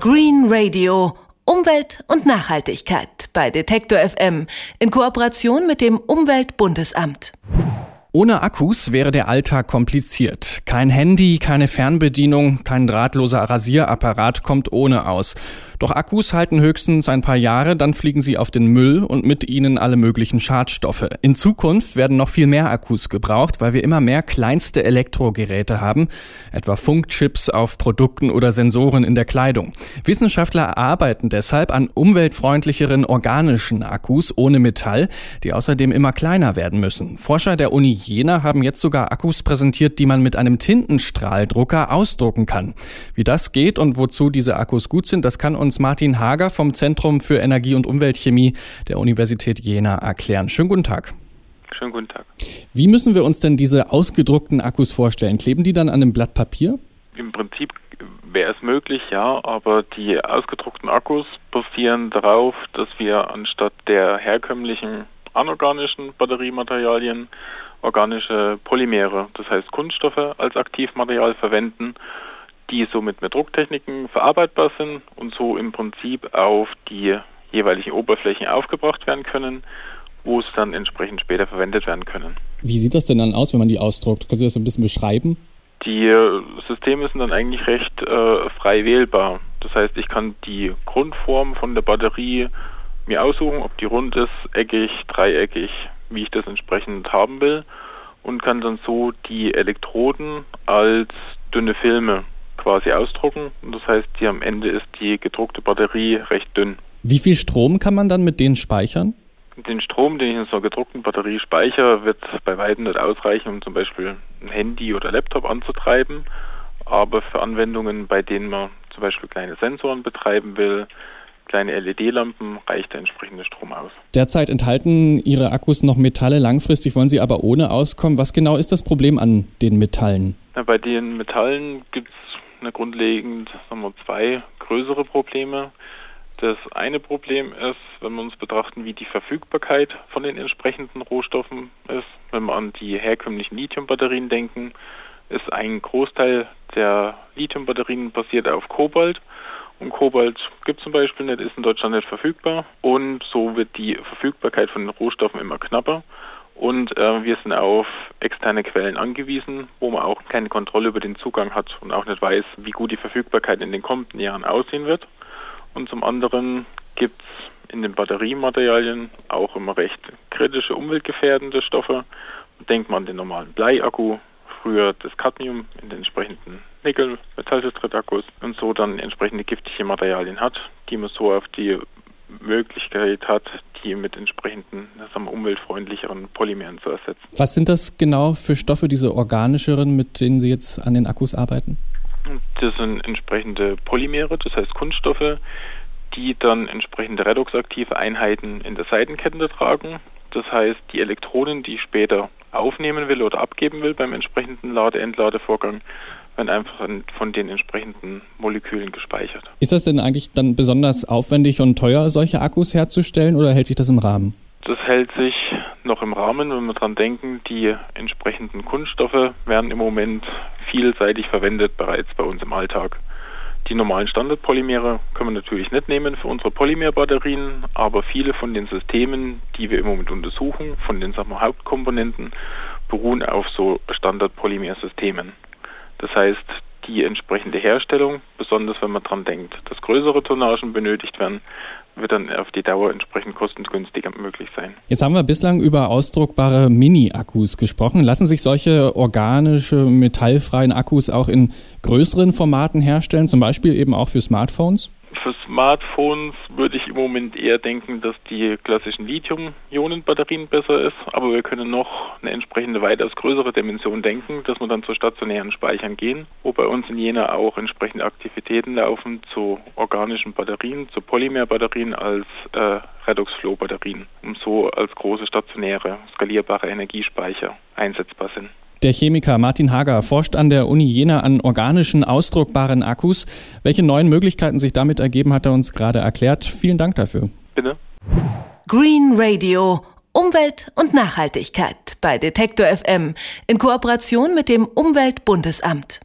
Green Radio Umwelt und Nachhaltigkeit bei Detektor FM in Kooperation mit dem Umweltbundesamt. Ohne Akkus wäre der Alltag kompliziert. Kein Handy, keine Fernbedienung, kein drahtloser Rasierapparat kommt ohne aus. Doch Akkus halten höchstens ein paar Jahre, dann fliegen sie auf den Müll und mit ihnen alle möglichen Schadstoffe. In Zukunft werden noch viel mehr Akkus gebraucht, weil wir immer mehr kleinste Elektrogeräte haben, etwa Funkchips auf Produkten oder Sensoren in der Kleidung. Wissenschaftler arbeiten deshalb an umweltfreundlicheren organischen Akkus ohne Metall, die außerdem immer kleiner werden müssen. Forscher der Uni Jena haben jetzt sogar Akkus präsentiert, die man mit einem Tintenstrahldrucker ausdrucken kann. Wie das geht und wozu diese Akkus gut sind, das kann uns uns Martin Hager vom Zentrum für Energie- und Umweltchemie der Universität Jena erklären. Schönen guten Tag. Schönen guten Tag. Wie müssen wir uns denn diese ausgedruckten Akkus vorstellen? Kleben die dann an einem Blatt Papier? Im Prinzip wäre es möglich, ja, aber die ausgedruckten Akkus basieren darauf, dass wir anstatt der herkömmlichen anorganischen Batteriematerialien organische Polymere, das heißt Kunststoffe als Aktivmaterial verwenden die somit mit Drucktechniken verarbeitbar sind und so im Prinzip auf die jeweiligen Oberflächen aufgebracht werden können, wo es dann entsprechend später verwendet werden können. Wie sieht das denn dann aus, wenn man die ausdruckt? Können Sie das ein bisschen beschreiben? Die äh, Systeme sind dann eigentlich recht äh, frei wählbar. Das heißt, ich kann die Grundform von der Batterie mir aussuchen, ob die rund ist, eckig, dreieckig, wie ich das entsprechend haben will und kann dann so die Elektroden als dünne Filme quasi ausdrucken. Und das heißt, hier am Ende ist die gedruckte Batterie recht dünn. Wie viel Strom kann man dann mit denen speichern? Den Strom, den ich in so einer gedruckten Batterie speichere, wird bei weitem nicht ausreichen, um zum Beispiel ein Handy oder Laptop anzutreiben. Aber für Anwendungen, bei denen man zum Beispiel kleine Sensoren betreiben will, kleine LED-Lampen, reicht der entsprechende Strom aus. Derzeit enthalten Ihre Akkus noch Metalle, langfristig wollen Sie aber ohne auskommen. Was genau ist das Problem an den Metallen? Na, bei den Metallen gibt es eine grundlegend sagen wir, zwei größere Probleme. Das eine Problem ist, wenn wir uns betrachten, wie die Verfügbarkeit von den entsprechenden Rohstoffen ist. Wenn wir an die herkömmlichen Lithiumbatterien denken, ist ein Großteil der Lithiumbatterien basiert auf Kobalt. Und Kobalt gibt es zum Beispiel nicht, ist in Deutschland nicht verfügbar. Und so wird die Verfügbarkeit von den Rohstoffen immer knapper. Und äh, wir sind auf externe Quellen angewiesen, wo man auch keine Kontrolle über den Zugang hat und auch nicht weiß, wie gut die Verfügbarkeit in den kommenden Jahren aussehen wird. Und zum anderen gibt es in den Batteriematerialien auch immer recht kritische umweltgefährdende Stoffe. Denkt man an den normalen Bleiakku, früher das Cadmium in den entsprechenden Nickel-Metallhydrid-Akkus und so dann entsprechende giftige Materialien hat, die man so auf die Möglichkeit hat, die mit entsprechenden sagen wir, umweltfreundlicheren Polymeren zu ersetzen. Was sind das genau für Stoffe, diese organischeren, mit denen Sie jetzt an den Akkus arbeiten? Das sind entsprechende Polymere, das heißt Kunststoffe, die dann entsprechende redoxaktive Einheiten in der Seitenkette tragen. Das heißt, die Elektronen, die später aufnehmen will oder abgeben will beim entsprechenden Lade-Entladevorgang, werden einfach von den entsprechenden Molekülen gespeichert. Ist das denn eigentlich dann besonders aufwendig und teuer, solche Akkus herzustellen oder hält sich das im Rahmen? Das hält sich noch im Rahmen, wenn wir daran denken, die entsprechenden Kunststoffe werden im Moment vielseitig verwendet bereits bei uns im Alltag. Die normalen Standardpolymere können wir natürlich nicht nehmen für unsere Polymerbatterien, aber viele von den Systemen, die wir im Moment untersuchen, von den wir, Hauptkomponenten, beruhen auf so Standardpolymersystemen. Das heißt, die entsprechende Herstellung, besonders wenn man daran denkt, dass größere Tonnagen benötigt werden, wird dann auf die Dauer entsprechend kostengünstiger möglich sein. Jetzt haben wir bislang über ausdruckbare Mini-Akkus gesprochen. Lassen sich solche organische, metallfreien Akkus auch in größeren Formaten herstellen, zum Beispiel eben auch für Smartphones? Für Smartphones würde ich im Moment eher denken, dass die klassischen Lithium-Ionen-Batterien besser ist, aber wir können noch eine entsprechende weitaus größere Dimension denken, dass wir dann zu stationären Speichern gehen, wo bei uns in Jena auch entsprechende Aktivitäten laufen zu organischen Batterien, zu Polymerbatterien als äh, Redox-Flow-Batterien, um so als große stationäre, skalierbare Energiespeicher einsetzbar sind. Der Chemiker Martin Hager forscht an der Uni Jena an organischen, ausdruckbaren Akkus. Welche neuen Möglichkeiten sich damit ergeben, hat er uns gerade erklärt. Vielen Dank dafür. Bitte. Green Radio. Umwelt und Nachhaltigkeit bei Detektor FM in Kooperation mit dem Umweltbundesamt.